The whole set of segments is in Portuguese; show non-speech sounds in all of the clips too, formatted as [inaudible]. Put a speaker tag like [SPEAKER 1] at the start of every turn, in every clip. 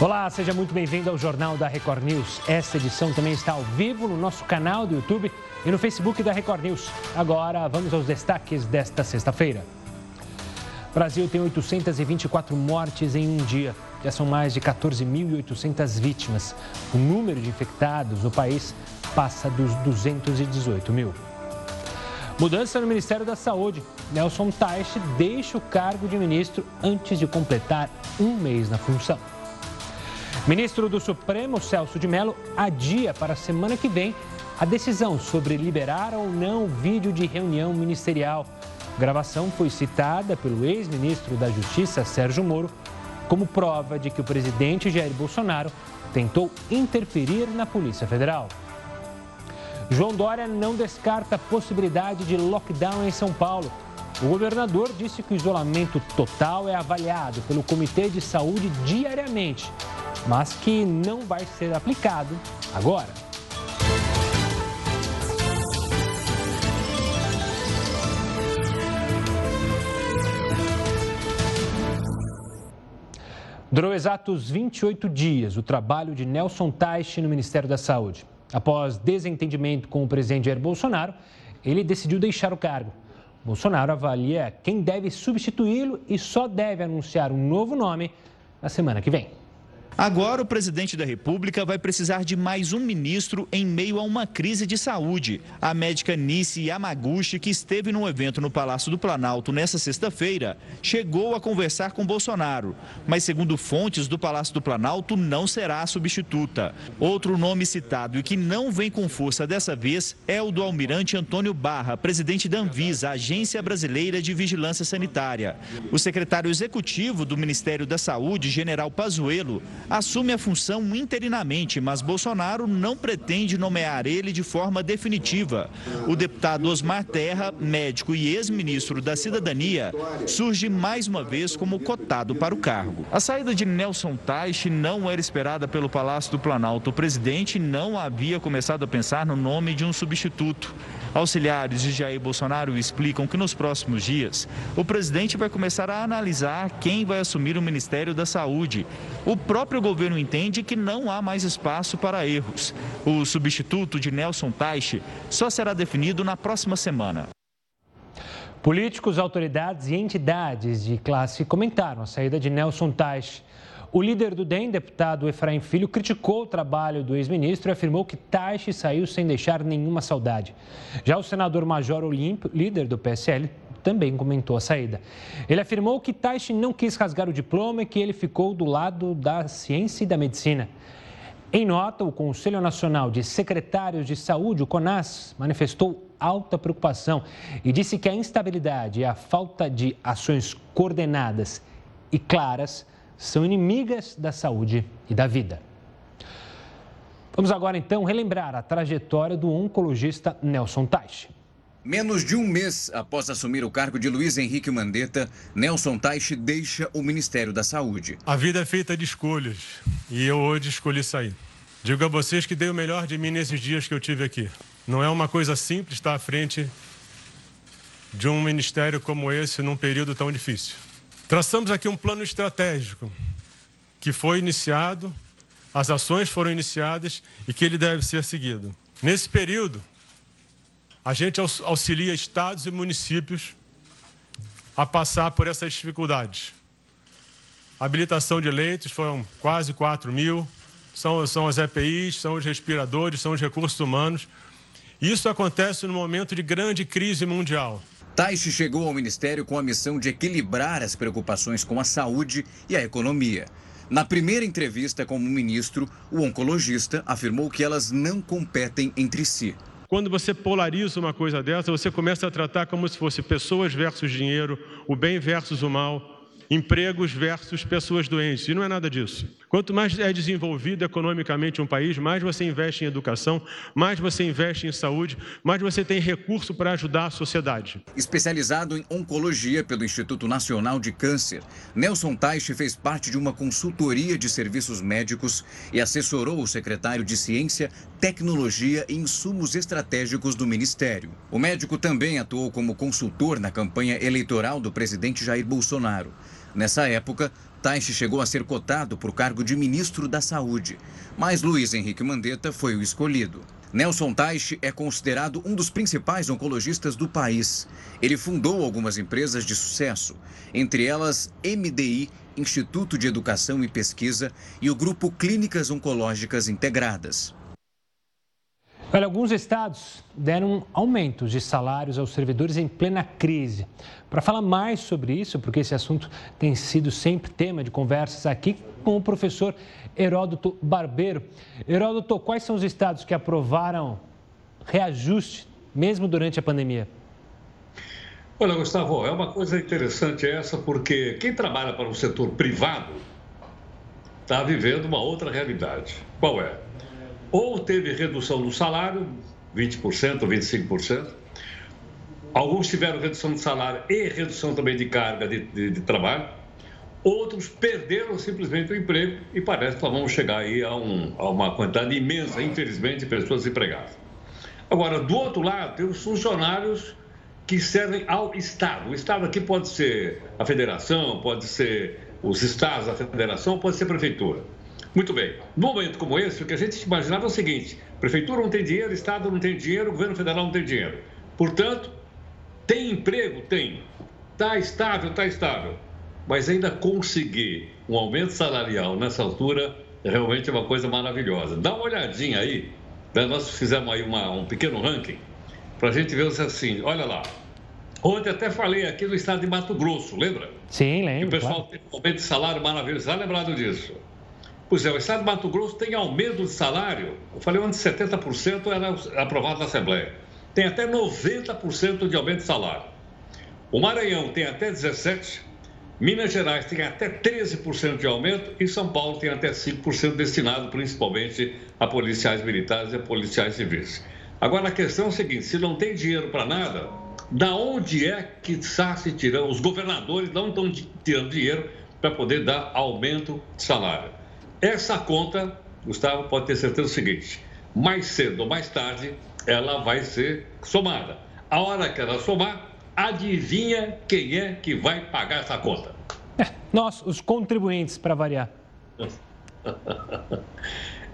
[SPEAKER 1] Olá, seja muito bem-vindo ao Jornal da Record News. Esta edição também está ao vivo no nosso canal do YouTube e no Facebook da Record News. Agora, vamos aos destaques desta sexta-feira. Brasil tem 824 mortes em um dia. Já são mais de 14.800 vítimas. O número de infectados no país passa dos 218 mil. Mudança no Ministério da Saúde. Nelson Teich deixa o cargo de ministro antes de completar um mês na função. Ministro do Supremo, Celso de Mello, adia para a semana que vem a decisão sobre liberar ou não o vídeo de reunião ministerial. A gravação foi citada pelo ex-ministro da Justiça, Sérgio Moro, como prova de que o presidente Jair Bolsonaro tentou interferir na Polícia Federal. João Dória não descarta a possibilidade de lockdown em São Paulo. O governador disse que o isolamento total é avaliado pelo Comitê de Saúde diariamente mas que não vai ser aplicado agora. Durou exatos 28 dias o trabalho de Nelson Teich no Ministério da Saúde. Após desentendimento com o presidente Jair Bolsonaro, ele decidiu deixar o cargo. Bolsonaro avalia quem deve substituí-lo e só deve anunciar um novo nome na semana que vem.
[SPEAKER 2] Agora, o presidente da República vai precisar de mais um ministro em meio a uma crise de saúde. A médica Nice Yamaguchi, que esteve num evento no Palácio do Planalto nesta sexta-feira, chegou a conversar com Bolsonaro, mas, segundo fontes do Palácio do Planalto, não será a substituta. Outro nome citado e que não vem com força dessa vez é o do almirante Antônio Barra, presidente da Anvisa, Agência Brasileira de Vigilância Sanitária. O secretário executivo do Ministério da Saúde, general Pazuello, assume a função interinamente, mas Bolsonaro não pretende nomear ele de forma definitiva. O deputado Osmar Terra, médico e ex-ministro da Cidadania, surge mais uma vez como cotado para o cargo. A saída de Nelson Teich não era esperada pelo Palácio do Planalto. O presidente não havia começado a pensar no nome de um substituto. Auxiliares de Jair Bolsonaro explicam que nos próximos dias o presidente vai começar a analisar quem vai assumir o Ministério da Saúde. O próprio governo entende que não há mais espaço para erros. O substituto de Nelson Teich só será definido na próxima semana.
[SPEAKER 1] Políticos, autoridades e entidades de classe comentaram a saída de Nelson Teich. O líder do DEM, deputado Efraim Filho, criticou o trabalho do ex-ministro e afirmou que Taixe saiu sem deixar nenhuma saudade. Já o senador Major Olímpio, líder do PSL, também comentou a saída. Ele afirmou que Taixe não quis rasgar o diploma e que ele ficou do lado da ciência e da medicina. Em nota, o Conselho Nacional de Secretários de Saúde, o CONAS, manifestou alta preocupação e disse que a instabilidade e a falta de ações coordenadas e claras são inimigas da saúde e da vida. Vamos agora então relembrar a trajetória do oncologista Nelson Teich.
[SPEAKER 3] Menos de um mês após assumir o cargo de Luiz Henrique Mandetta, Nelson Teich deixa o Ministério da Saúde.
[SPEAKER 4] A vida é feita de escolhas e eu hoje escolhi sair. Digo a vocês que dei o melhor de mim nesses dias que eu tive aqui. Não é uma coisa simples estar à frente de um ministério como esse num período tão difícil. Traçamos aqui um plano estratégico que foi iniciado, as ações foram iniciadas e que ele deve ser seguido. Nesse período, a gente auxilia estados e municípios a passar por essas dificuldades. Habilitação de leitos foram quase 4 mil, são, são as EPIs, são os respiradores, são os recursos humanos. Isso acontece no momento de grande crise mundial.
[SPEAKER 3] Taishi chegou ao ministério com a missão de equilibrar as preocupações com a saúde e a economia. Na primeira entrevista como ministro, o oncologista afirmou que elas não competem entre si.
[SPEAKER 4] Quando você polariza uma coisa dessa, você começa a tratar como se fosse pessoas versus dinheiro, o bem versus o mal, empregos versus pessoas doentes. E não é nada disso. Quanto mais é desenvolvido economicamente um país, mais você investe em educação, mais você investe em saúde, mais você tem recurso para ajudar a sociedade.
[SPEAKER 3] Especializado em oncologia pelo Instituto Nacional de Câncer, Nelson Teich fez parte de uma consultoria de serviços médicos e assessorou o secretário de Ciência, Tecnologia e Insumos Estratégicos do Ministério. O médico também atuou como consultor na campanha eleitoral do presidente Jair Bolsonaro. Nessa época, Taixe chegou a ser cotado o cargo de ministro da Saúde, mas Luiz Henrique Mandetta foi o escolhido. Nelson Taixe é considerado um dos principais oncologistas do país. Ele fundou algumas empresas de sucesso, entre elas MDI, Instituto de Educação e Pesquisa, e o Grupo Clínicas Oncológicas Integradas.
[SPEAKER 1] Olha, alguns estados deram aumentos de salários aos servidores em plena crise. Para falar mais sobre isso, porque esse assunto tem sido sempre tema de conversas aqui com o professor Heródoto Barbeiro. Heródoto, quais são os estados que aprovaram reajuste mesmo durante a pandemia?
[SPEAKER 5] Olha, Gustavo, é uma coisa interessante essa, porque quem trabalha para o setor privado está vivendo uma outra realidade. Qual é? Ou teve redução do salário, 20%, 25%. Alguns tiveram redução de salário e redução também de carga de, de, de trabalho. Outros perderam simplesmente o emprego e parece que nós vamos chegar aí a, um, a uma quantidade imensa, infelizmente, de pessoas desempregadas. Agora, do outro lado, tem os funcionários que servem ao Estado. O Estado aqui pode ser a federação, pode ser os estados, a federação, pode ser a prefeitura. Muito bem. Num momento como esse, o que a gente imaginava é o seguinte: prefeitura não tem dinheiro, Estado não tem dinheiro, governo federal não tem dinheiro. Portanto, tem emprego? Tem. Está estável? Está estável. Mas ainda conseguir um aumento salarial nessa altura realmente é uma coisa maravilhosa. Dá uma olhadinha aí. Né? Nós fizemos aí uma, um pequeno ranking para a gente ver assim: olha lá. Ontem até falei aqui no estado de Mato Grosso, lembra?
[SPEAKER 1] Sim, lembro.
[SPEAKER 5] Que o pessoal claro. tem um aumento de salário maravilhoso. Está lembrado disso? Pois é, o Estado de Mato Grosso tem aumento de salário. Eu falei antes 70% era aprovado na Assembleia. Tem até 90% de aumento de salário. O Maranhão tem até 17%, Minas Gerais tem até 13% de aumento e São Paulo tem até 5% destinado principalmente a policiais militares e a policiais civis. Agora a questão é a seguinte: se não tem dinheiro para nada, da onde é que está se tirando? Os governadores não estão tirando dinheiro para poder dar aumento de salário. Essa conta, Gustavo, pode ter certeza do seguinte: mais cedo ou mais tarde, ela vai ser somada. A hora que ela somar, adivinha quem é que vai pagar essa conta?
[SPEAKER 1] É, nós, os contribuintes, para variar. [laughs]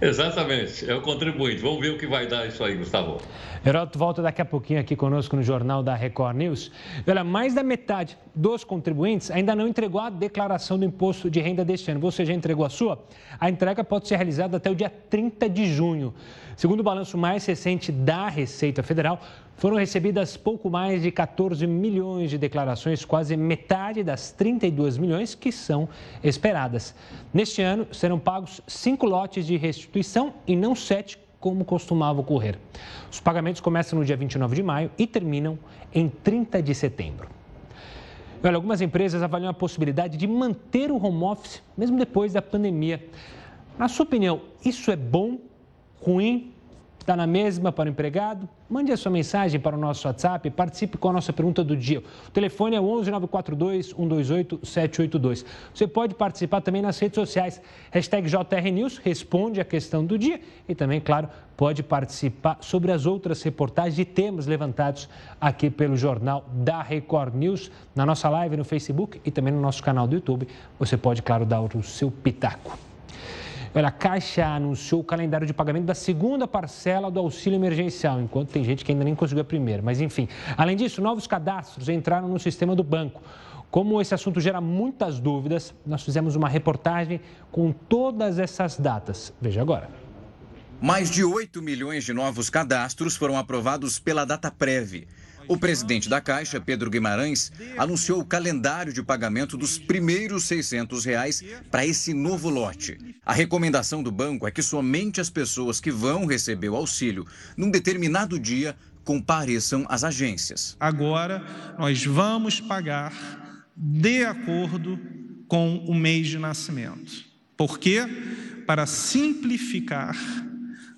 [SPEAKER 5] Exatamente, é o contribuinte. Vamos ver o que vai dar isso aí, Gustavo.
[SPEAKER 1] Heródoto volta daqui a pouquinho aqui conosco no Jornal da Record News. Olha, mais da metade dos contribuintes ainda não entregou a declaração do imposto de renda deste ano. Você já entregou a sua? A entrega pode ser realizada até o dia 30 de junho. Segundo o balanço mais recente da Receita Federal, foram recebidas pouco mais de 14 milhões de declarações, quase metade das 32 milhões que são esperadas. Neste ano, serão pagos cinco lotes de restituição e não sete, como costumava ocorrer. Os pagamentos começam no dia 29 de maio e terminam em 30 de setembro. Olha, algumas empresas avaliam a possibilidade de manter o home office mesmo depois da pandemia. Na sua opinião, isso é bom, ruim Está na mesma para o empregado? Mande a sua mensagem para o nosso WhatsApp, participe com a nossa pergunta do dia. O telefone é 11 942 128 782. Você pode participar também nas redes sociais. Hashtag JRNews, responde a questão do dia e também, claro, pode participar sobre as outras reportagens e temas levantados aqui pelo Jornal da Record News, na nossa live no Facebook e também no nosso canal do YouTube. Você pode, claro, dar o seu pitaco. Olha, a Caixa anunciou o calendário de pagamento da segunda parcela do auxílio emergencial, enquanto tem gente que ainda nem conseguiu a primeira. Mas, enfim, além disso, novos cadastros entraram no sistema do banco. Como esse assunto gera muitas dúvidas, nós fizemos uma reportagem com todas essas datas. Veja agora.
[SPEAKER 3] Mais de 8 milhões de novos cadastros foram aprovados pela DataPrev. O presidente da Caixa, Pedro Guimarães, anunciou o calendário de pagamento dos primeiros 600 reais para esse novo lote. A recomendação do banco é que somente as pessoas que vão receber o auxílio num determinado dia compareçam às agências.
[SPEAKER 6] Agora, nós vamos pagar de acordo com o mês de nascimento. Por quê? Para simplificar,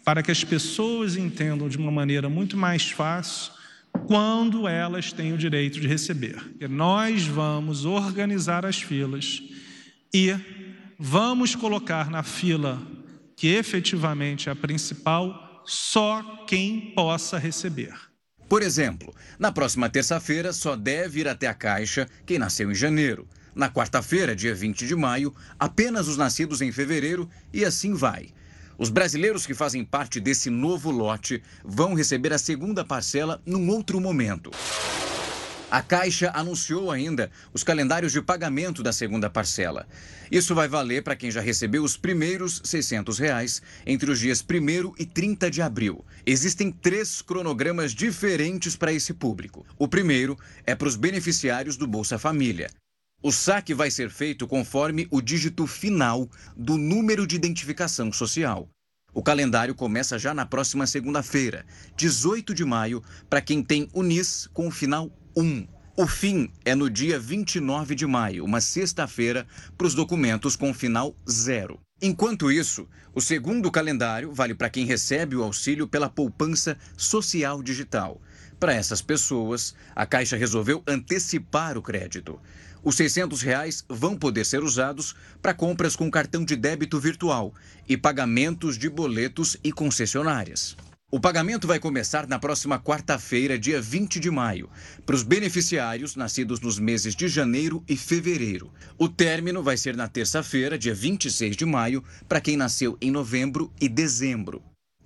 [SPEAKER 6] para que as pessoas entendam de uma maneira muito mais fácil quando elas têm o direito de receber. Nós vamos organizar as filas e vamos colocar na fila que efetivamente é a principal só quem possa receber.
[SPEAKER 3] Por exemplo, na próxima terça-feira só deve ir até a Caixa quem nasceu em janeiro. Na quarta-feira, dia 20 de maio, apenas os nascidos em fevereiro e assim vai. Os brasileiros que fazem parte desse novo lote vão receber a segunda parcela num outro momento. A Caixa anunciou ainda os calendários de pagamento da segunda parcela. Isso vai valer para quem já recebeu os primeiros 600 reais entre os dias 1 e 30 de abril. Existem três cronogramas diferentes para esse público. O primeiro é para os beneficiários do Bolsa Família. O saque vai ser feito conforme o dígito final do número de identificação social. O calendário começa já na próxima segunda-feira, 18 de maio, para quem tem o NIS com o final 1. O fim é no dia 29 de maio, uma sexta-feira, para os documentos com final 0. Enquanto isso, o segundo calendário vale para quem recebe o auxílio pela poupança social digital. Para essas pessoas, a Caixa resolveu antecipar o crédito. Os 600 reais vão poder ser usados para compras com cartão de débito virtual e pagamentos de boletos e concessionárias. O pagamento vai começar na próxima quarta-feira, dia 20 de maio, para os beneficiários nascidos nos meses de janeiro e fevereiro. O término vai ser na terça-feira, dia 26 de maio, para quem nasceu em novembro e dezembro.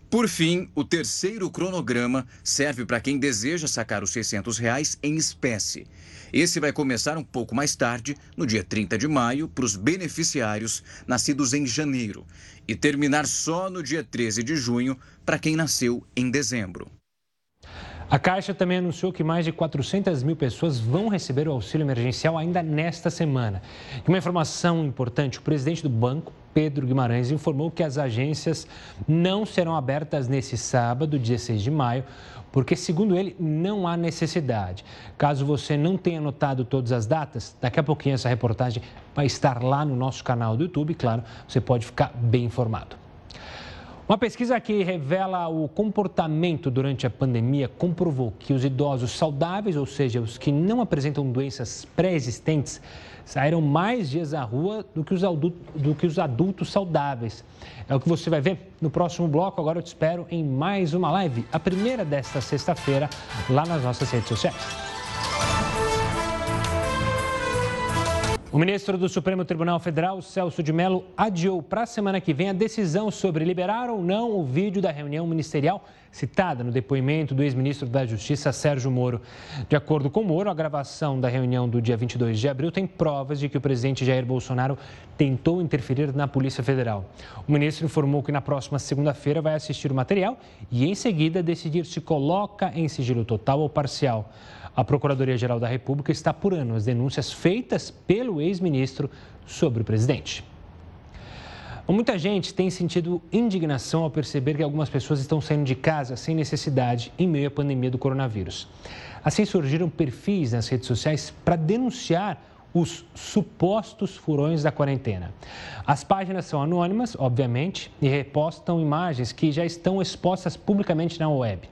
[SPEAKER 3] Por fim, o terceiro cronograma serve para quem deseja sacar os 600 reais em espécie. Esse vai começar um pouco mais tarde, no dia 30 de maio, para os beneficiários nascidos em janeiro, e terminar só no dia 13 de junho para quem nasceu em dezembro.
[SPEAKER 1] A Caixa também anunciou que mais de 400 mil pessoas vão receber o auxílio emergencial ainda nesta semana. E uma informação importante: o presidente do banco, Pedro Guimarães, informou que as agências não serão abertas nesse sábado, 16 de maio, porque, segundo ele, não há necessidade. Caso você não tenha anotado todas as datas, daqui a pouquinho essa reportagem vai estar lá no nosso canal do YouTube, claro, você pode ficar bem informado. Uma pesquisa que revela o comportamento durante a pandemia comprovou que os idosos saudáveis, ou seja, os que não apresentam doenças pré-existentes, saíram mais dias à rua do que, os adultos, do que os adultos saudáveis. É o que você vai ver no próximo bloco. Agora eu te espero em mais uma live, a primeira desta sexta-feira, lá nas nossas redes sociais. O ministro do Supremo Tribunal Federal, Celso de Mello, adiou para a semana que vem a decisão sobre liberar ou não o vídeo da reunião ministerial citada no depoimento do ex-ministro da Justiça, Sérgio Moro. De acordo com Moro, a gravação da reunião do dia 22 de abril tem provas de que o presidente Jair Bolsonaro tentou interferir na Polícia Federal. O ministro informou que na próxima segunda-feira vai assistir o material e, em seguida, decidir se coloca em sigilo total ou parcial. A Procuradoria-Geral da República está apurando as denúncias feitas pelo ex-ministro sobre o presidente. Muita gente tem sentido indignação ao perceber que algumas pessoas estão saindo de casa sem necessidade em meio à pandemia do coronavírus. Assim surgiram perfis nas redes sociais para denunciar os supostos furões da quarentena. As páginas são anônimas, obviamente, e repostam imagens que já estão expostas publicamente na web.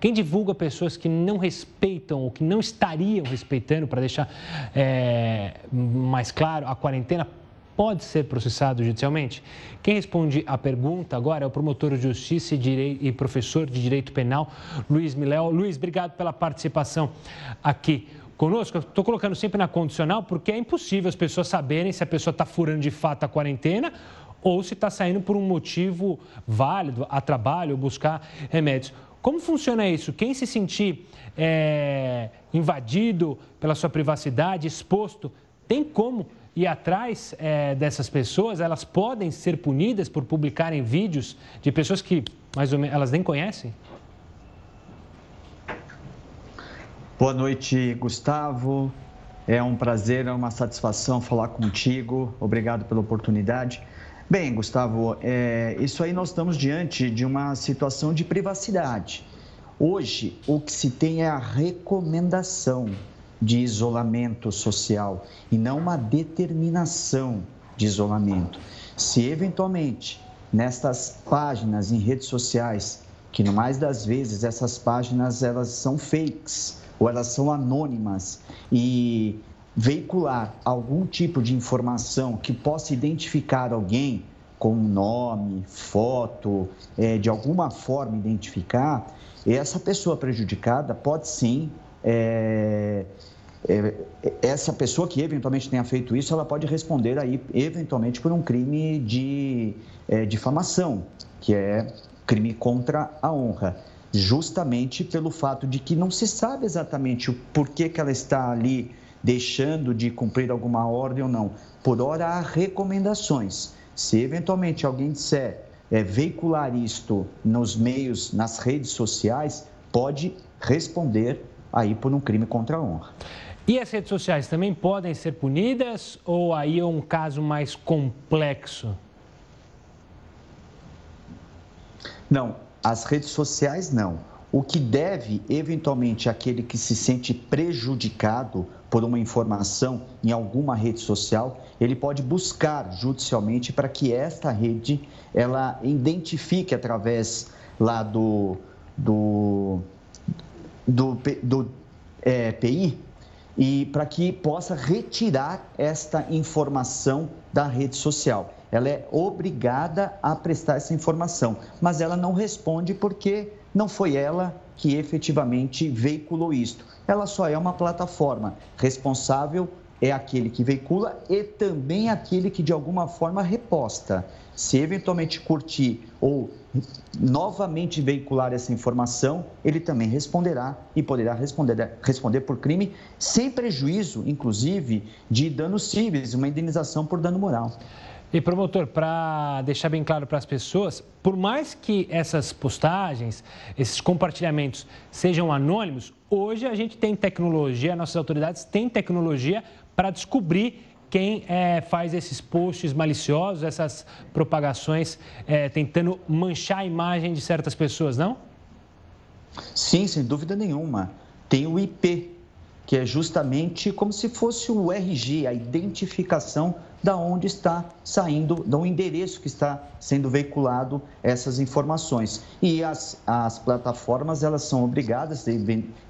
[SPEAKER 1] Quem divulga pessoas que não respeitam ou que não estariam respeitando, para deixar é, mais claro, a quarentena pode ser processado judicialmente? Quem responde à pergunta agora é o promotor de justiça e, e professor de direito penal, Luiz Miléo. Luiz, obrigado pela participação aqui conosco. Estou colocando sempre na condicional porque é impossível as pessoas saberem se a pessoa está furando de fato a quarentena ou se está saindo por um motivo válido, a trabalho buscar remédios. Como funciona isso? Quem se sentir é, invadido pela sua privacidade, exposto, tem como ir atrás é, dessas pessoas? Elas podem ser punidas por publicarem vídeos de pessoas que mais ou menos elas nem conhecem?
[SPEAKER 7] Boa noite, Gustavo. É um prazer, é uma satisfação falar contigo. Obrigado pela oportunidade. Bem, Gustavo, é, isso aí nós estamos diante de uma situação de privacidade. Hoje, o que se tem é a recomendação de isolamento social e não uma determinação de isolamento. Se eventualmente nestas páginas em redes sociais, que no mais das vezes essas páginas elas são fakes, ou elas são anônimas e veicular algum tipo de informação que possa identificar alguém com nome, foto, é, de alguma forma identificar, essa pessoa prejudicada pode sim é, é, essa pessoa que eventualmente tenha feito isso, ela pode responder aí eventualmente por um crime de é, difamação, que é crime contra a honra, justamente pelo fato de que não se sabe exatamente o porquê que ela está ali deixando de cumprir alguma ordem ou não. Por hora há recomendações. Se eventualmente alguém disser é, veicular isto nos meios, nas redes sociais, pode responder aí por um crime contra a honra.
[SPEAKER 1] E as redes sociais também podem ser punidas ou aí é um caso mais complexo?
[SPEAKER 7] Não, as redes sociais não. O que deve, eventualmente, aquele que se sente prejudicado por uma informação em alguma rede social, ele pode buscar judicialmente para que esta rede ela identifique através lá do, do, do, do é, PI e para que possa retirar esta informação da rede social. Ela é obrigada a prestar essa informação, mas ela não responde porque não foi ela que efetivamente veiculou isto. Ela só é uma plataforma. Responsável é aquele que veicula e também aquele que de alguma forma reposta. Se eventualmente curtir ou novamente veicular essa informação, ele também responderá e poderá responder, responder por crime, sem prejuízo, inclusive, de danos cíveis, uma indenização por dano moral.
[SPEAKER 1] E, promotor, para deixar bem claro para as pessoas, por mais que essas postagens, esses compartilhamentos sejam anônimos, hoje a gente tem tecnologia, nossas autoridades têm tecnologia para descobrir quem é, faz esses posts maliciosos, essas propagações, é, tentando manchar a imagem de certas pessoas, não?
[SPEAKER 7] Sim, sem dúvida nenhuma. Tem o IP, que é justamente como se fosse o RG, a identificação da onde está saindo, do endereço que está sendo veiculado essas informações. E as, as plataformas, elas são obrigadas,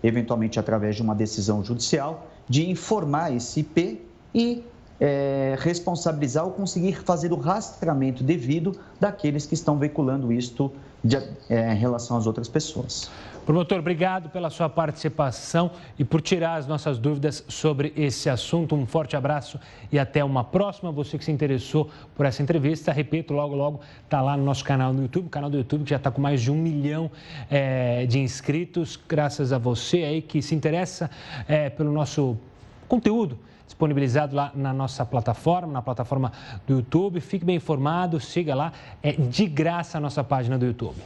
[SPEAKER 7] eventualmente através de uma decisão judicial, de informar esse IP e é, responsabilizar ou conseguir fazer o rastreamento devido daqueles que estão veiculando isto de, é, em relação às outras pessoas.
[SPEAKER 1] Promotor, obrigado pela sua participação e por tirar as nossas dúvidas sobre esse assunto. Um forte abraço e até uma próxima. Você que se interessou por essa entrevista, repito, logo, logo está lá no nosso canal no YouTube, canal do YouTube que já está com mais de um milhão é, de inscritos, graças a você aí que se interessa é, pelo nosso conteúdo disponibilizado lá na nossa plataforma, na plataforma do YouTube. Fique bem informado, siga lá, é de graça a nossa página do YouTube.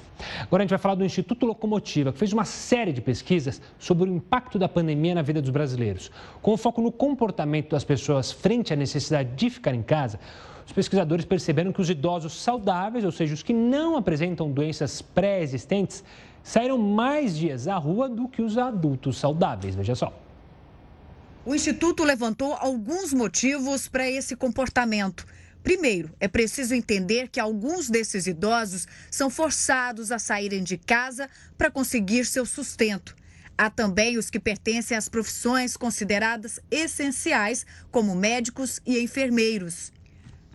[SPEAKER 1] Agora a gente vai falar do Instituto Locomotiva, que fez uma série de pesquisas sobre o impacto da pandemia na vida dos brasileiros. Com foco no comportamento das pessoas frente à necessidade de ficar em casa, os pesquisadores perceberam que os idosos saudáveis, ou seja, os que não apresentam doenças pré-existentes, saíram mais dias à rua do que os adultos saudáveis. Veja só.
[SPEAKER 8] O Instituto levantou alguns motivos para esse comportamento. Primeiro, é preciso entender que alguns desses idosos são forçados a saírem de casa para conseguir seu sustento. Há também os que pertencem às profissões consideradas essenciais, como médicos e enfermeiros.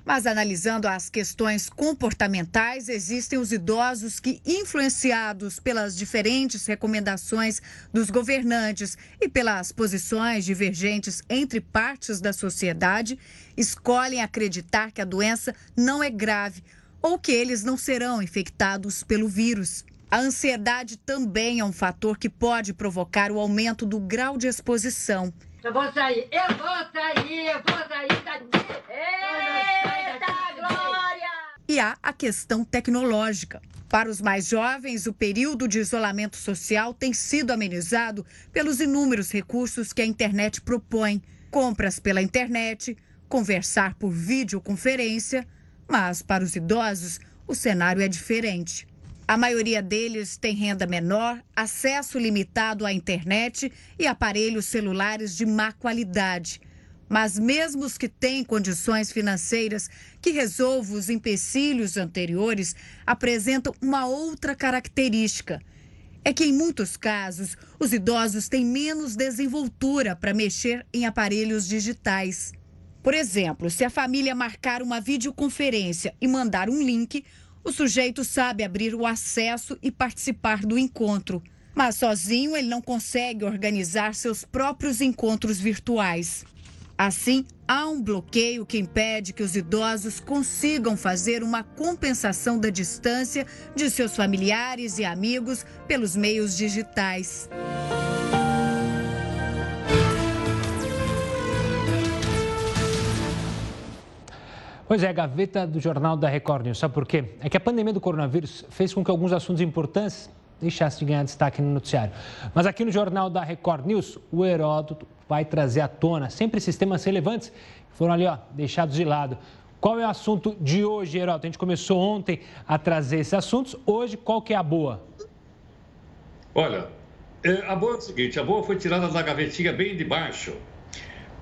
[SPEAKER 8] Mas analisando as questões comportamentais, existem os idosos que, influenciados pelas diferentes recomendações dos governantes e pelas posições divergentes entre partes da sociedade, escolhem acreditar que a doença não é grave ou que eles não serão infectados pelo vírus. A ansiedade também é um fator que pode provocar o aumento do grau de exposição.
[SPEAKER 9] Eu vou sair, eu vou sair, eu vou sair daqui. Eita, glória!
[SPEAKER 8] E há a questão tecnológica. Para os mais jovens, o período de isolamento social tem sido amenizado pelos inúmeros recursos que a internet propõe. Compras pela internet, conversar por videoconferência. Mas, para os idosos, o cenário é diferente. A maioria deles tem renda menor, acesso limitado à internet e aparelhos celulares de má qualidade. Mas mesmo os que têm condições financeiras que resolvam os empecilhos anteriores, apresentam uma outra característica. É que, em muitos casos, os idosos têm menos desenvoltura para mexer em aparelhos digitais. Por exemplo, se a família marcar uma videoconferência e mandar um link, o sujeito sabe abrir o acesso e participar do encontro. Mas sozinho ele não consegue organizar seus próprios encontros virtuais. Assim, há um bloqueio que impede que os idosos consigam fazer uma compensação da distância de seus familiares e amigos pelos meios digitais.
[SPEAKER 1] Pois é, a gaveta do Jornal da Record News. Sabe por quê? É que a pandemia do coronavírus fez com que alguns assuntos importantes deixassem de ganhar destaque no noticiário. Mas aqui no Jornal da Record News, o Heródoto vai trazer à tona sempre esses temas relevantes que foram ali, ó, deixados de lado. Qual é o assunto de hoje, Heródoto? A gente começou ontem a trazer esses assuntos. Hoje, qual que é a boa?
[SPEAKER 5] Olha, é, a boa é o seguinte, a boa foi tirada da gavetinha bem de baixo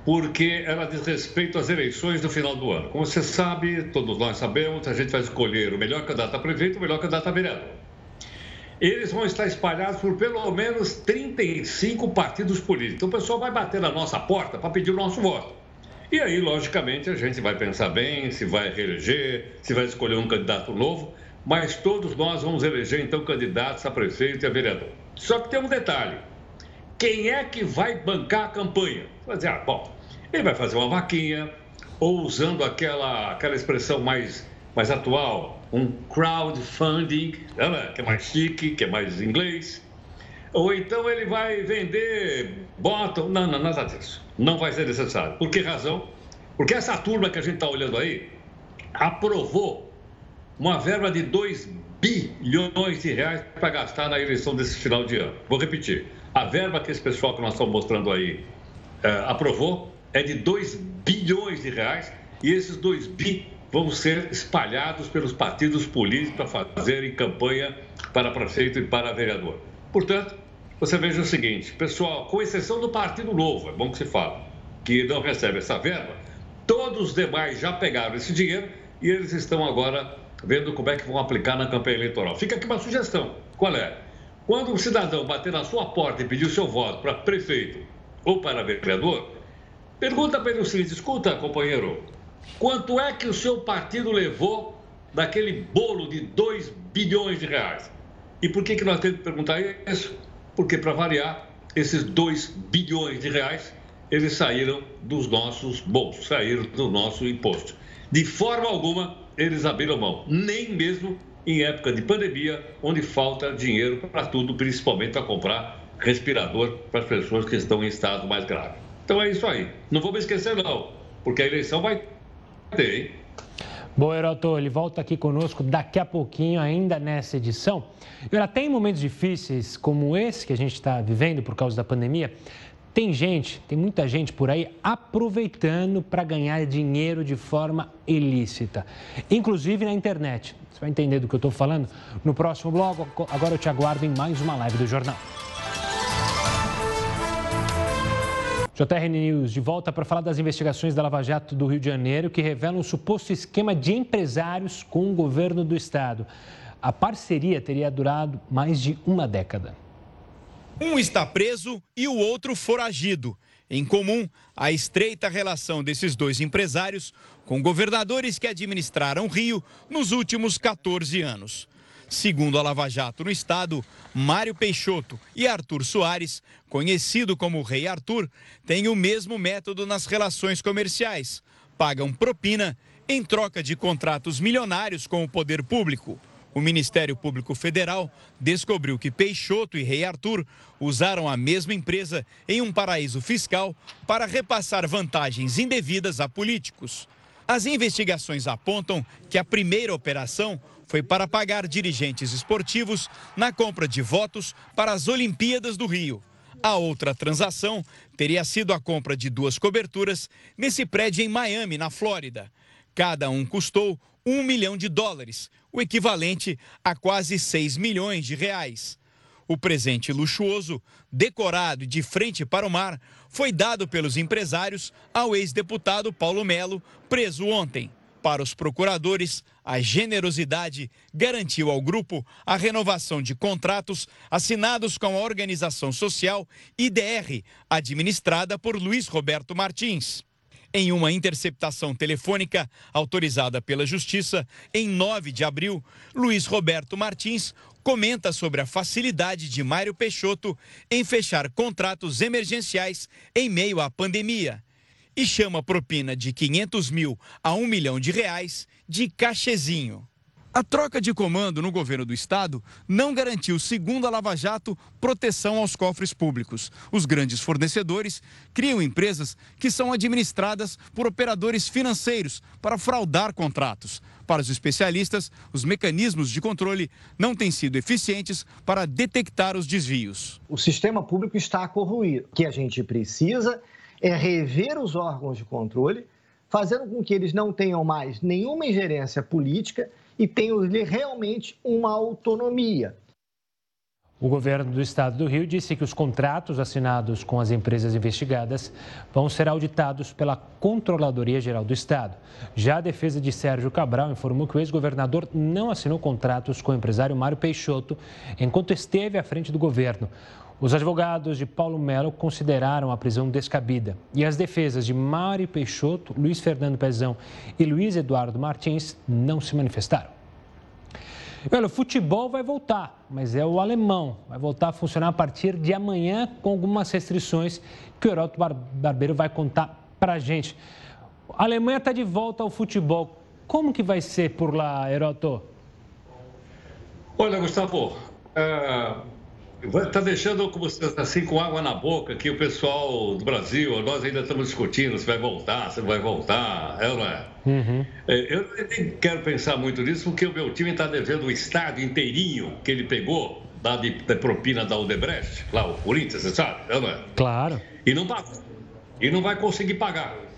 [SPEAKER 5] porque ela diz respeito às eleições do final do ano. Como você sabe, todos nós sabemos, a gente vai escolher o melhor candidato a prefeito e o melhor candidato a vereador. Eles vão estar espalhados por pelo menos 35 partidos políticos. Então o pessoal vai bater na nossa porta para pedir o nosso voto. E aí, logicamente, a gente vai pensar bem se vai reeleger, se vai escolher um candidato novo, mas todos nós vamos eleger então candidatos a prefeito e a vereador. Só que tem um detalhe: quem é que vai bancar a campanha? Vai dizer, ah, bom, ele vai fazer uma vaquinha, ou usando aquela, aquela expressão mais, mais atual, um crowdfunding, né, que é mais chique, que é mais inglês. Ou então ele vai vender bottom. Não, não, nada disso. Não vai ser necessário. Por que razão? Porque essa turma que a gente está olhando aí aprovou uma verba de 2 bilhões de reais para gastar na eleição desse final de ano. Vou repetir. A verba que esse pessoal que nós estamos mostrando aí é, aprovou é de 2 bilhões de reais e esses 2 bi vão ser espalhados pelos partidos políticos para fazerem campanha para prefeito e para vereador. Portanto, você veja o seguinte, pessoal, com exceção do Partido Novo, é bom que se fale, que não recebe essa verba, todos os demais já pegaram esse dinheiro e eles estão agora vendo como é que vão aplicar na campanha eleitoral. Fica aqui uma sugestão. Qual é? Quando um cidadão bater na sua porta e pedir o seu voto para prefeito ou para vereador, pergunta para ele o seguinte: escuta, companheiro, quanto é que o seu partido levou daquele bolo de 2 bilhões de reais? E por que, que nós temos que perguntar isso? Porque, para variar, esses 2 bilhões de reais, eles saíram dos nossos bolsos, saíram do nosso imposto. De forma alguma, eles abriram mão, nem mesmo em época de pandemia, onde falta dinheiro para tudo, principalmente para comprar respirador para as pessoas que estão em estado mais grave. Então é isso aí. Não vou me esquecer, não, porque a eleição vai ter, hein?
[SPEAKER 1] Bom, Heroto, ele volta aqui conosco daqui a pouquinho, ainda nessa edição. E até em momentos difíceis como esse que a gente está vivendo por causa da pandemia, tem gente, tem muita gente por aí aproveitando para ganhar dinheiro de forma ilícita, inclusive na internet. Você vai entender do que eu estou falando no próximo bloco. Agora eu te aguardo em mais uma live do jornal. JR News de volta para falar das investigações da Lava Jato do Rio de Janeiro que revelam um suposto esquema de empresários com o governo do estado. A parceria teria durado mais de uma década.
[SPEAKER 10] Um está preso e o outro foragido. Em comum, a estreita relação desses dois empresários com governadores que administraram o Rio nos últimos 14 anos. Segundo a Lava Jato no estado, Mário Peixoto e Arthur Soares, conhecido como Rei Arthur, têm o mesmo método nas relações comerciais. Pagam propina em troca de contratos milionários com o poder público. O Ministério Público Federal descobriu que Peixoto e Rei Arthur usaram a mesma empresa em um paraíso fiscal para repassar vantagens indevidas a políticos. As investigações apontam que a primeira operação foi para pagar dirigentes esportivos na compra de votos para as Olimpíadas do Rio. A outra transação teria sido a compra de duas coberturas nesse prédio em Miami, na Flórida. Cada um custou um milhão de dólares, o equivalente a quase 6 milhões de reais. O presente luxuoso, decorado de frente para o mar, foi dado pelos empresários ao ex-deputado Paulo Melo, preso ontem. Para os procuradores, a generosidade garantiu ao grupo a renovação de contratos assinados com a organização social IDR, administrada por Luiz Roberto Martins. Em uma interceptação telefônica autorizada pela Justiça em 9 de abril, Luiz Roberto Martins comenta sobre a facilidade de Mário Peixoto em fechar contratos emergenciais em meio à pandemia e chama propina de 500 mil a 1 milhão de reais de cachezinho. A troca de comando no governo do estado não garantiu, segundo a Lava Jato, proteção aos cofres públicos. Os grandes fornecedores criam empresas que são administradas por operadores financeiros para fraudar contratos. Para os especialistas, os mecanismos de controle não têm sido eficientes para detectar os desvios.
[SPEAKER 11] O sistema público está corroído. O que a gente precisa é rever os órgãos de controle, fazendo com que eles não tenham mais nenhuma ingerência política e tenham realmente uma autonomia.
[SPEAKER 1] O governo do estado do Rio disse que os contratos assinados com as empresas investigadas vão ser auditados pela Controladoria Geral do Estado. Já a defesa de Sérgio Cabral informou que o ex-governador não assinou contratos com o empresário Mário Peixoto enquanto esteve à frente do governo. Os advogados de Paulo Melo consideraram a prisão descabida e as defesas de Mário Peixoto, Luiz Fernando Pezão e Luiz Eduardo Martins não se manifestaram. Olha, o futebol vai voltar, mas é o alemão. Vai voltar a funcionar a partir de amanhã com algumas restrições que o Heroto Barbeiro vai contar para a gente. A Alemanha está de volta ao futebol. Como que vai ser por lá, Heroto?
[SPEAKER 5] Olha, Gustavo, uh Está deixando como assim com água na boca que o pessoal do Brasil, nós ainda estamos discutindo se vai voltar, se não vai voltar, é ou não é? Uhum. é eu nem quero pensar muito nisso, porque o meu time está devendo o estádio inteirinho que ele pegou da, de, da propina da Odebrecht, lá o Corinthians, você sabe, é ou não é?
[SPEAKER 1] Claro.
[SPEAKER 5] E não pagou. E não vai conseguir pagar.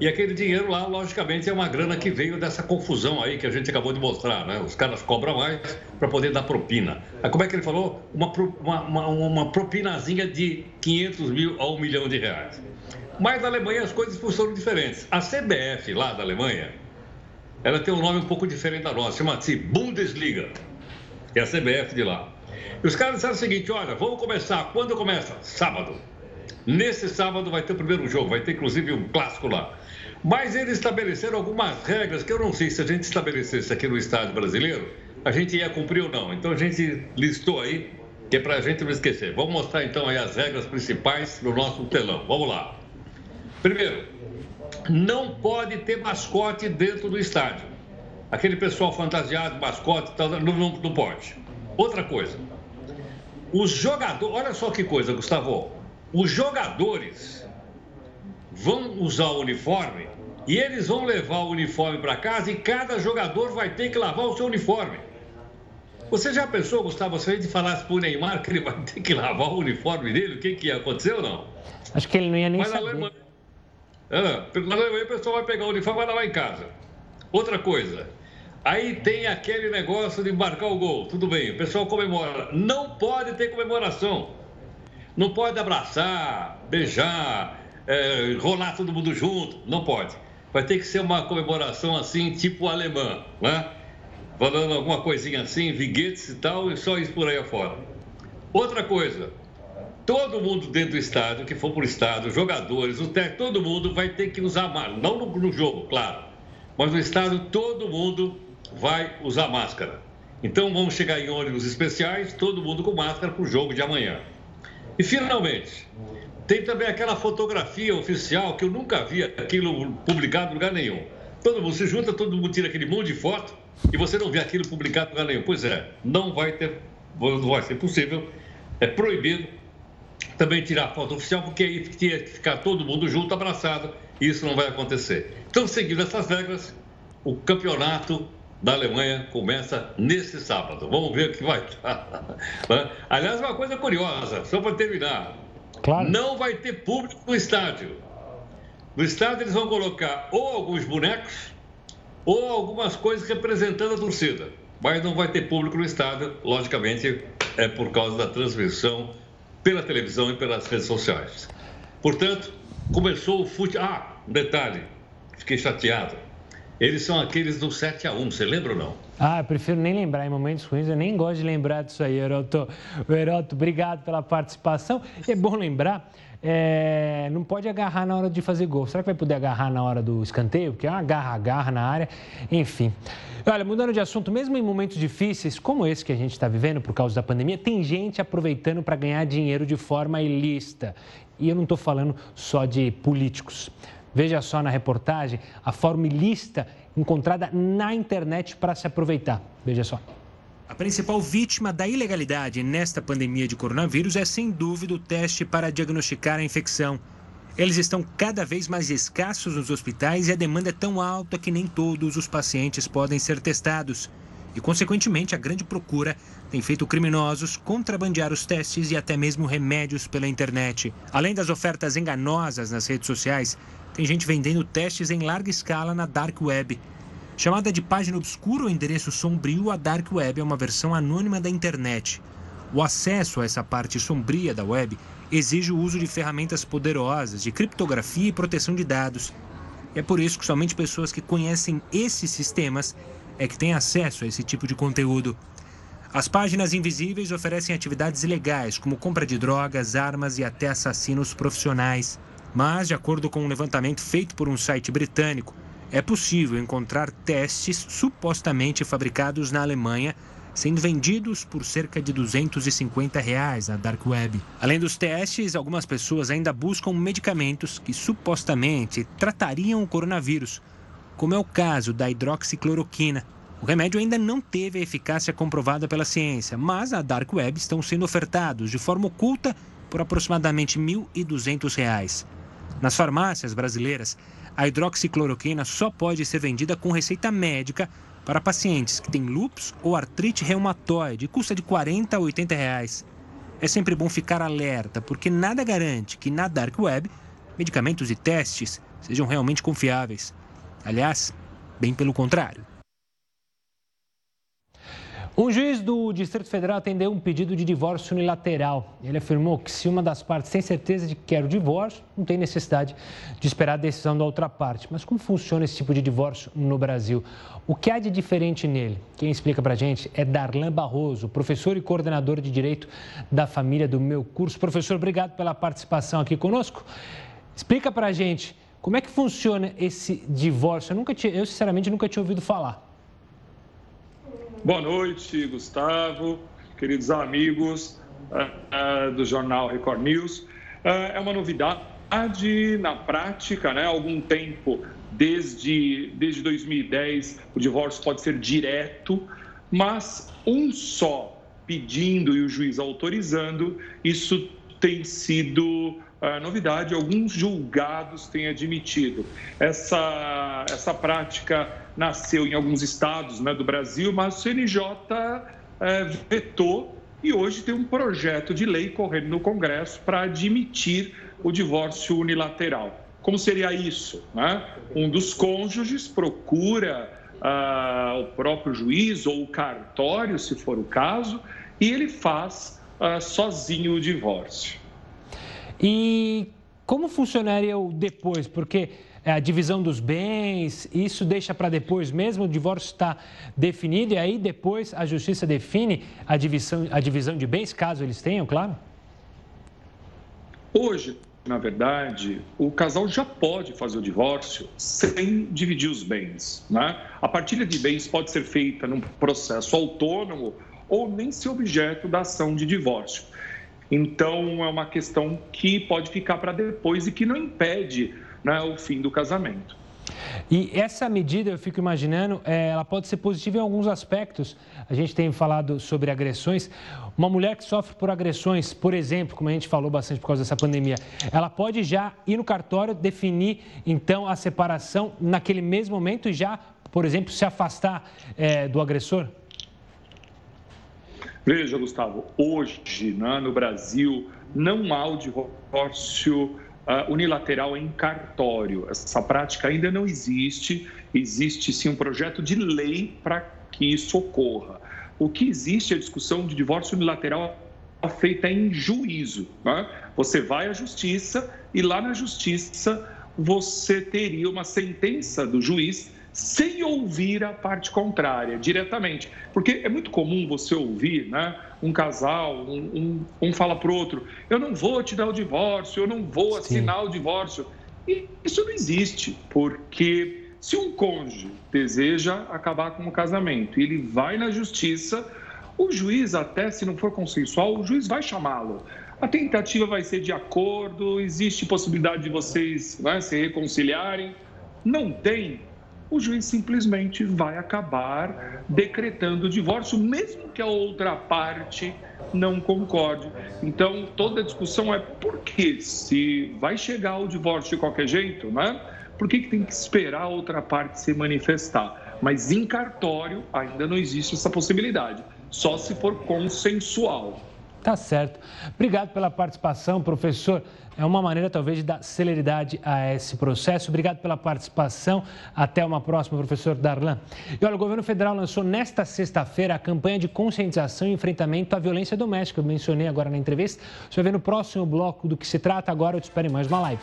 [SPEAKER 5] E aquele dinheiro lá, logicamente, é uma grana que veio dessa confusão aí que a gente acabou de mostrar, né? Os caras cobram mais para poder dar propina. Aí, como é que ele falou? Uma, uma, uma, propinazinha de 500 mil a 1 milhão de reais. Mas na Alemanha as coisas funcionam diferentes. A CBF lá da Alemanha, ela tem um nome um pouco diferente da nossa, chama-se Bundesliga, é a CBF de lá. E os caras disseram o seguinte: olha, vamos começar. Quando começa? Sábado. Nesse sábado vai ter o primeiro jogo, vai ter inclusive um clássico lá. Mas eles estabeleceram algumas regras que eu não sei se a gente estabelecesse aqui no Estado brasileiro, a gente ia cumprir ou não. Então a gente listou aí, que é para a gente não esquecer. Vamos mostrar então aí as regras principais no nosso telão. Vamos lá. Primeiro, não pode ter mascote dentro do estádio. Aquele pessoal fantasiado, mascote, tal, não, não, não pode. Outra coisa, os jogadores, olha só que coisa, Gustavo. Os jogadores vão usar o uniforme e eles vão levar o uniforme para casa e cada jogador vai ter que lavar o seu uniforme. Você já pensou, Gustavo, se a gente falasse para o Neymar que ele vai ter que lavar o uniforme dele, o que, que ia acontecer ou não?
[SPEAKER 1] Acho que ele não ia nem Mas saber. Na
[SPEAKER 5] Alemanha, é, na Alemanha o pessoal vai pegar o uniforme e vai lavar em casa. Outra coisa, aí tem aquele negócio de marcar o gol. Tudo bem, o pessoal comemora. Não pode ter comemoração. Não pode abraçar, beijar, é, rolar todo mundo junto. Não pode. Vai ter que ser uma comemoração assim, tipo alemã, né? Falando alguma coisinha assim, viguetes e tal, e só isso por aí afora. Outra coisa, todo mundo dentro do estádio, que for para o estádio, jogadores, o técnico, todo mundo vai ter que usar máscara. Não no, no jogo, claro. Mas no estádio, todo mundo vai usar máscara. Então vamos chegar em ônibus especiais, todo mundo com máscara para o jogo de amanhã. E finalmente, tem também aquela fotografia oficial que eu nunca vi aquilo publicado em lugar nenhum. Todo mundo se junta, todo mundo tira aquele monte de foto e você não vê aquilo publicado em lugar nenhum. Pois é, não vai ter, não vai ser possível, é proibido também tirar foto oficial, porque aí tinha que ficar todo mundo junto, abraçado, e isso não vai acontecer. Então, seguindo essas regras, o campeonato da Alemanha começa nesse sábado. Vamos ver o que vai. [laughs] Né? Aliás, uma coisa curiosa, só para terminar. Claro. Não vai ter público no estádio. No estádio eles vão colocar ou alguns bonecos ou algumas coisas representando a torcida. Mas não vai ter público no estádio, logicamente, é por causa da transmissão pela televisão e pelas redes sociais. Portanto, começou o futebol. Ah, um detalhe, fiquei chateado. Eles são aqueles do 7 a 1 você lembra ou não?
[SPEAKER 1] Ah, eu prefiro nem lembrar em momentos ruins, eu nem gosto de lembrar disso aí, Heroto. Heroto, obrigado pela participação. É bom lembrar é, não pode agarrar na hora de fazer gol. Será que vai poder agarrar na hora do escanteio? Porque é uma agarra-agarra na área. Enfim. Olha, mudando de assunto, mesmo em momentos difíceis como esse que a gente está vivendo por causa da pandemia, tem gente aproveitando para ganhar dinheiro de forma ilícita. E eu não estou falando só de políticos. Veja só na reportagem a forma ilícita encontrada na internet para se aproveitar. Veja só. A principal vítima da ilegalidade nesta pandemia de coronavírus é, sem dúvida, o teste para diagnosticar a infecção. Eles estão cada vez mais escassos nos hospitais e a demanda é tão alta que nem todos os pacientes podem ser testados. E, consequentemente, a grande procura tem feito criminosos contrabandear os testes e até mesmo remédios pela internet. Além das ofertas enganosas nas redes sociais, tem gente vendendo testes em larga escala na Dark Web. Chamada de página obscura ou endereço sombrio, a Dark Web é uma versão anônima da internet. O acesso a essa parte sombria da web exige o uso de ferramentas poderosas de criptografia e proteção de dados. É por isso que somente pessoas que conhecem esses sistemas é que têm acesso a esse tipo de conteúdo. As páginas invisíveis oferecem atividades ilegais, como compra de drogas, armas e até assassinos profissionais. Mas, de acordo com um levantamento feito por um site britânico, é possível encontrar testes supostamente fabricados na Alemanha sendo vendidos por cerca de 250 reais na Dark Web. Além dos testes, algumas pessoas ainda buscam medicamentos que supostamente tratariam o coronavírus, como é o caso da hidroxicloroquina. O remédio ainda não teve a eficácia comprovada pela ciência, mas na Dark Web estão sendo ofertados de forma oculta por aproximadamente R$ 1.200. Nas farmácias brasileiras, a hidroxicloroquina só pode ser vendida com receita médica para pacientes que têm lúpus ou artrite reumatoide e custa de 40 a 80 reais. É sempre bom ficar alerta, porque nada garante que na Dark Web medicamentos e testes sejam realmente confiáveis. Aliás, bem pelo contrário. Um juiz do Distrito Federal atendeu um pedido de divórcio unilateral. Ele afirmou que se uma das partes tem certeza de que quer o divórcio, não tem necessidade de esperar a decisão da outra parte. Mas como funciona esse tipo de divórcio no Brasil? O que há de diferente nele? Quem explica para gente é Darlan Barroso, professor e coordenador de Direito da Família do meu curso. Professor, obrigado pela participação aqui conosco. Explica para a gente como é que funciona esse divórcio. Eu, nunca tinha, eu sinceramente nunca tinha ouvido falar.
[SPEAKER 12] Boa noite, Gustavo, queridos amigos uh, uh, do jornal Record News. Uh, é uma novidade na prática, né? Há algum tempo, desde, desde 2010, o divórcio pode ser direto, mas um só pedindo e o juiz autorizando, isso tem sido novidade, alguns julgados têm admitido. Essa, essa prática nasceu em alguns estados né, do Brasil, mas o CNJ é, vetou e hoje tem um projeto de lei correndo no Congresso para admitir o divórcio unilateral. Como seria isso? Né? Um dos cônjuges procura ah, o próprio juiz ou o cartório, se for o caso, e ele faz ah, sozinho o divórcio.
[SPEAKER 1] E como funcionaria o depois? Porque é, a divisão dos bens, isso deixa para depois mesmo, o divórcio está definido e aí depois a justiça define a divisão, a divisão de bens, caso eles tenham, claro?
[SPEAKER 12] Hoje, na verdade, o casal já pode fazer o divórcio sem dividir os bens. Né? A partilha de bens pode ser feita num processo autônomo ou nem ser objeto da ação de divórcio. Então, é uma questão que pode ficar para depois e que não impede né, o fim do casamento.
[SPEAKER 1] E essa medida, eu fico imaginando, é, ela pode ser positiva em alguns aspectos. A gente tem falado sobre agressões. Uma mulher que sofre por agressões, por exemplo, como a gente falou bastante por causa dessa pandemia, ela pode já ir no cartório definir, então, a separação naquele mesmo momento e já, por exemplo, se afastar é, do agressor?
[SPEAKER 12] Veja, Gustavo, hoje né, no Brasil não há o divórcio uh, unilateral em cartório. Essa prática ainda não existe. Existe sim um projeto de lei para que isso ocorra. O que existe é a discussão de divórcio unilateral feita em juízo. Né? Você vai à justiça e lá na justiça você teria uma sentença do juiz sem ouvir a parte contrária diretamente. Porque é muito comum você ouvir né, um casal, um, um, um fala para o outro: eu não vou te dar o divórcio, eu não vou assinar Sim. o divórcio. E isso não existe, porque se um cônjuge deseja acabar com o casamento e ele vai na justiça, o juiz, até se não for consensual, o juiz vai chamá-lo. A tentativa vai ser de acordo, existe possibilidade de vocês né, se reconciliarem. Não tem, o juiz simplesmente vai acabar decretando o divórcio, mesmo que a outra parte não concorde. Então, toda a discussão é por que, se vai chegar o divórcio de qualquer jeito, né? Por que, que tem que esperar a outra parte se manifestar? Mas em cartório ainda não existe essa possibilidade, só se for consensual.
[SPEAKER 1] Tá certo. Obrigado pela participação, professor. É uma maneira, talvez, de dar celeridade a esse processo. Obrigado pela participação. Até uma próxima, professor Darlan. E olha, o governo federal lançou nesta sexta-feira a campanha de conscientização e enfrentamento à violência doméstica. Eu mencionei agora na entrevista. Você vai ver no próximo bloco do que se trata. Agora eu te espero em mais uma live.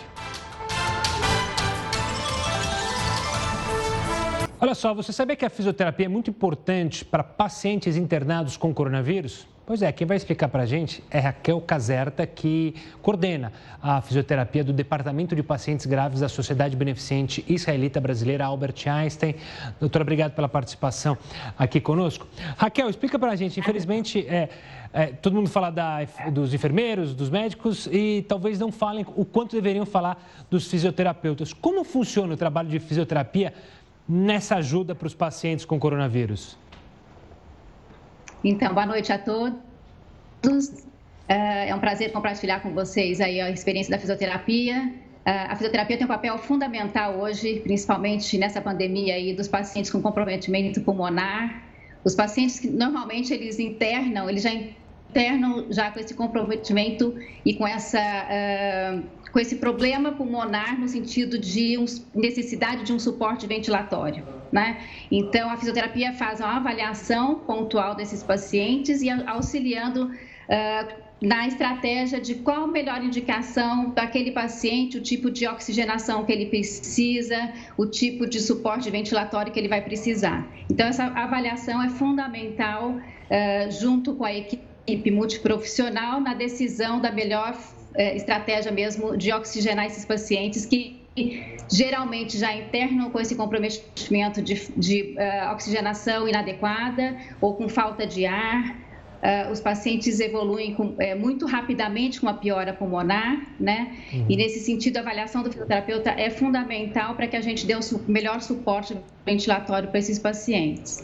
[SPEAKER 1] Olha só, você sabia que a fisioterapia é muito importante para pacientes internados com coronavírus? Pois é, quem vai explicar para a gente é Raquel Caserta, que coordena a fisioterapia do Departamento de Pacientes Graves da Sociedade Beneficente Israelita Brasileira Albert Einstein. Doutora, obrigado pela participação aqui conosco. Raquel, explica para a gente, infelizmente, é, é, todo mundo fala da, dos enfermeiros, dos médicos e talvez não falem o quanto deveriam falar dos fisioterapeutas. Como funciona o trabalho de fisioterapia nessa ajuda para os pacientes com coronavírus?
[SPEAKER 13] Então, boa noite a todos. É, é um prazer compartilhar com vocês aí a experiência da fisioterapia. É, a fisioterapia tem um papel fundamental hoje, principalmente nessa pandemia aí dos pacientes com comprometimento pulmonar. Os pacientes que normalmente eles internam, eles já internam já com esse comprometimento e com essa uh, com esse problema pulmonar no sentido de necessidade de um suporte ventilatório. Né? Então, a fisioterapia faz uma avaliação pontual desses pacientes e auxiliando uh, na estratégia de qual a melhor indicação daquele paciente, o tipo de oxigenação que ele precisa, o tipo de suporte ventilatório que ele vai precisar. Então, essa avaliação é fundamental uh, junto com a equipe multiprofissional na decisão da melhor é, estratégia mesmo de oxigenar esses pacientes que geralmente já internam com esse comprometimento de, de uh, oxigenação inadequada ou com falta de ar. Uh, os pacientes evoluem com, é, muito rapidamente com a piora pulmonar, né? Uhum. E nesse sentido, a avaliação do fisioterapeuta é fundamental para que a gente dê o um melhor suporte ventilatório para esses pacientes.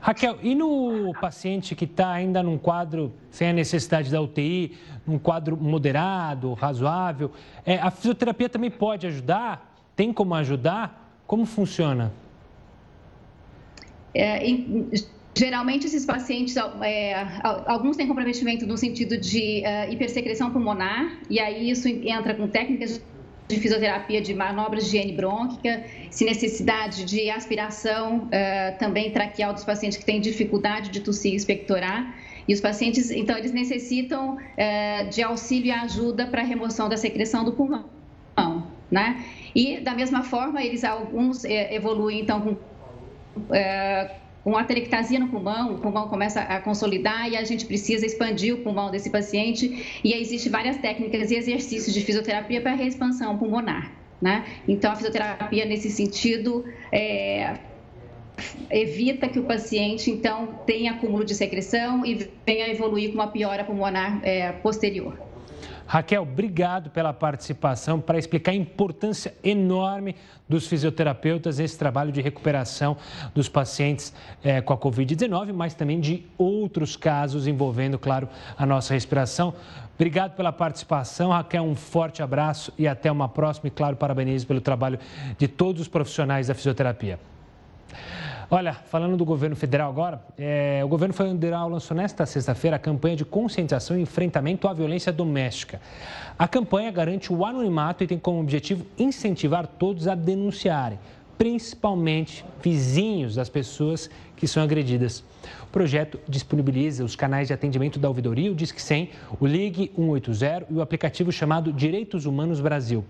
[SPEAKER 1] Raquel, e no paciente que está ainda num quadro sem a necessidade da UTI, num quadro moderado, razoável, é, a fisioterapia também pode ajudar? Tem como ajudar? Como funciona?
[SPEAKER 13] É, em, geralmente, esses pacientes, é, alguns têm comprometimento no sentido de uh, hipersecreção pulmonar, e aí isso entra com técnicas de fisioterapia de manobras de higiene brônquica, se necessidade de aspiração uh, também traqueal dos pacientes que têm dificuldade de tossir e expectorar. E os pacientes, então, eles necessitam uh, de auxílio e ajuda para a remoção da secreção do pulmão, né? E, da mesma forma, eles, alguns eh, evoluem, então, com com aterectasia no pulmão, o pulmão começa a consolidar e a gente precisa expandir o pulmão desse paciente. E existem várias técnicas e exercícios de fisioterapia para a reexpansão pulmonar. Né? Então, a fisioterapia, nesse sentido, é, evita que o paciente, então, tenha acúmulo de secreção e venha a evoluir com uma piora pulmonar é, posterior.
[SPEAKER 1] Raquel, obrigado pela participação para explicar a importância enorme dos fisioterapeutas nesse trabalho de recuperação dos pacientes é, com a Covid-19, mas também de outros casos envolvendo, claro, a nossa respiração. Obrigado pela participação, Raquel. Um forte abraço e até uma próxima. E, claro, parabenizo pelo trabalho de todos os profissionais da fisioterapia. Olha, falando do governo federal agora, é, o governo federal lançou nesta sexta-feira a campanha de conscientização e enfrentamento à violência doméstica. A campanha garante o anonimato e tem como objetivo incentivar todos a denunciarem, principalmente vizinhos das pessoas que são agredidas. O projeto disponibiliza os canais de atendimento da ouvidoria, o Disque 100, o Ligue 180 e o aplicativo chamado Direitos Humanos Brasil.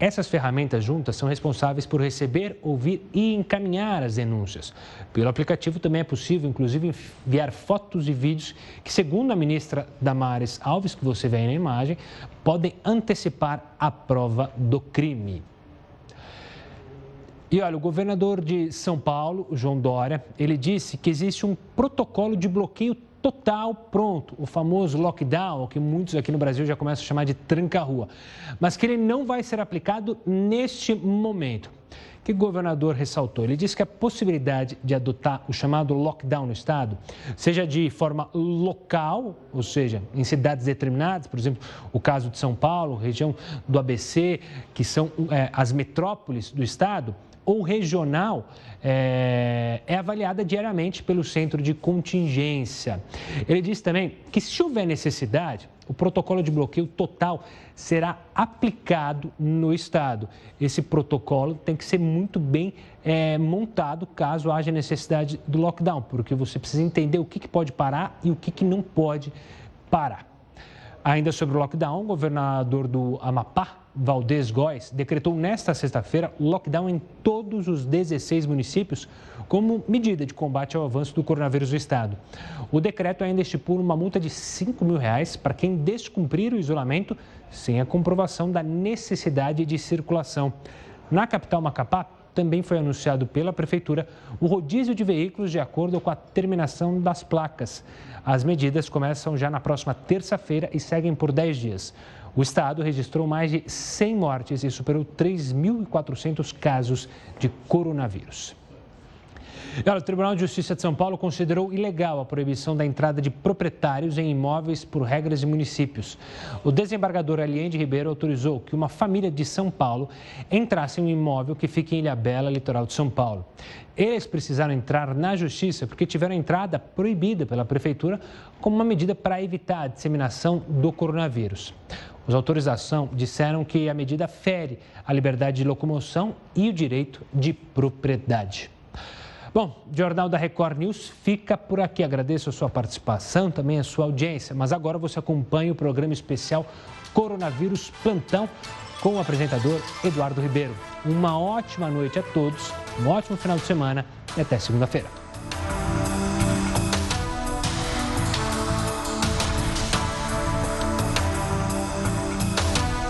[SPEAKER 1] Essas ferramentas juntas são responsáveis por receber, ouvir e encaminhar as denúncias. Pelo aplicativo também é possível, inclusive, enviar fotos e vídeos que, segundo a ministra Damares Alves, que você vê aí na imagem, podem antecipar a prova do crime. E olha, o governador de São Paulo, João Dória, ele disse que existe um protocolo de bloqueio total pronto, o famoso lockdown, que muitos aqui no Brasil já começam a chamar de tranca-rua, mas que ele não vai ser aplicado neste momento. Que o governador ressaltou? Ele disse que a possibilidade de adotar o chamado lockdown no estado, seja de forma local, ou seja, em cidades determinadas, por exemplo, o caso de São Paulo, região do ABC, que são é, as metrópoles do estado, ou regional é, é, avaliada diariamente pelo centro de contingência. Ele disse também que, se houver necessidade, o protocolo de bloqueio total será aplicado no Estado. Esse protocolo tem que ser muito bem é, montado caso haja necessidade do lockdown, porque você precisa entender o que, que pode parar e o que, que não pode parar. Ainda sobre o lockdown, o governador do Amapá, Valdez Góes, decretou nesta sexta-feira lockdown em todos os 16 municípios como medida de combate ao avanço do coronavírus no estado. O decreto ainda estipula uma multa de 5 mil reais para quem descumprir o isolamento sem a comprovação da necessidade de circulação. Na capital Macapá, também foi anunciado pela Prefeitura o rodízio de veículos de acordo com a terminação das placas. As medidas começam já na próxima terça-feira e seguem por 10 dias. O estado registrou mais de 100 mortes e superou 3.400 casos de coronavírus. Olha, o Tribunal de Justiça de São Paulo considerou ilegal a proibição da entrada de proprietários em imóveis por regras de municípios. O desembargador Aliende Ribeiro autorizou que uma família de São Paulo entrasse em um imóvel que fica em Ilha Bela, litoral de São Paulo. Eles precisaram entrar na justiça porque tiveram entrada proibida pela prefeitura como uma medida para evitar a disseminação do coronavírus. Os autores da ação disseram que a medida fere a liberdade de locomoção e o direito de propriedade. Bom, o Jornal da Record News fica por aqui. Agradeço a sua participação, também a sua audiência. Mas agora você acompanha o programa especial Coronavírus Plantão com o apresentador Eduardo Ribeiro. Uma ótima noite a todos, um ótimo final de semana e até segunda-feira.